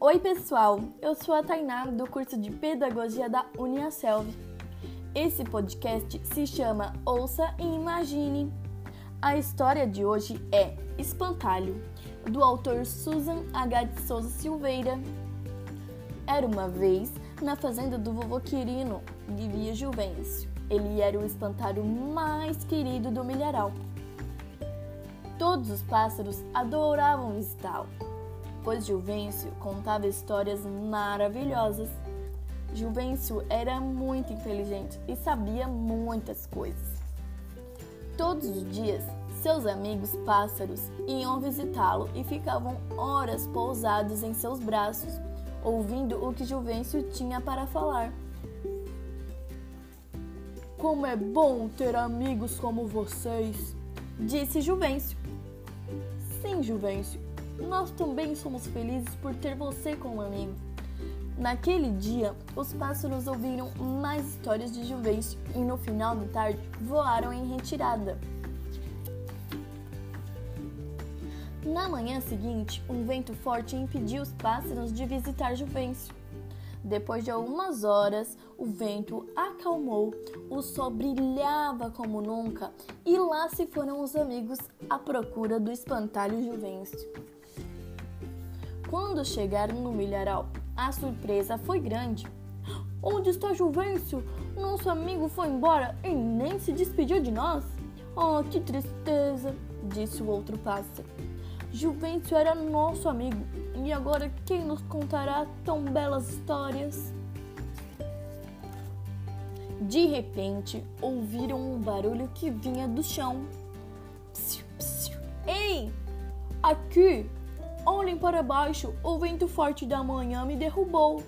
Oi, pessoal! Eu sou a Tainá, do curso de Pedagogia da Uniaselv. Esse podcast se chama Ouça e Imagine. A história de hoje é Espantalho, do autor Susan H. de Souza Silveira. Era uma vez, na fazenda do vovô Quirino, vivia Juvencio. Ele era o espantalho mais querido do milharal. Todos os pássaros adoravam visitá-lo, pois Juvencio contava histórias maravilhosas. Juvencio era muito inteligente e sabia muitas coisas. Todos os dias, seus amigos pássaros iam visitá-lo e ficavam horas pousados em seus braços, ouvindo o que Juvencio tinha para falar. Como é bom ter amigos como vocês, disse Juvencio. Sim, Juvencio, nós também somos felizes por ter você como amigo. Naquele dia, os pássaros ouviram mais histórias de Juvencio e no final da tarde voaram em retirada. Na manhã seguinte, um vento forte impediu os pássaros de visitar Juvencio. Depois de algumas horas, o vento acalmou, o sol brilhava como nunca e lá se foram os amigos à procura do espantalho Juvencio. Quando chegaram no milharal, a surpresa foi grande. Onde está Juvencio? Nosso amigo foi embora e nem se despediu de nós. Oh, que tristeza, disse o outro pássaro. Juvencio era nosso amigo e agora quem nos contará tão belas histórias? De repente, ouviram um barulho que vinha do chão. Psiu, psiu. Ei! Aqui! Olhem para baixo, o vento forte da manhã me derrubou.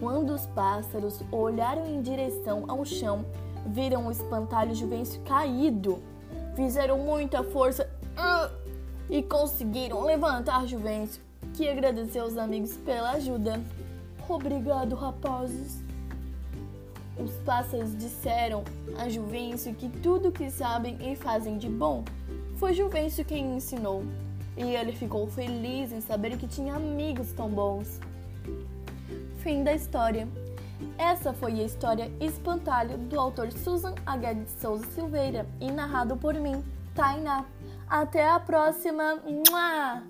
Quando os pássaros olharam em direção ao chão, viram o espantalho Juvencio caído. Fizeram muita força uh, e conseguiram levantar Juvencio que agradeceu aos amigos pela ajuda. Obrigado, rapazes. Os pássaros disseram a Juvencio que tudo que sabem e fazem de bom foi Juvencio quem ensinou. E ele ficou feliz em saber que tinha amigos tão bons. Fim da história. Essa foi a história Espantalho do autor Susan H. de Souza Silveira e narrado por mim, Tainá. Até a próxima! Mua!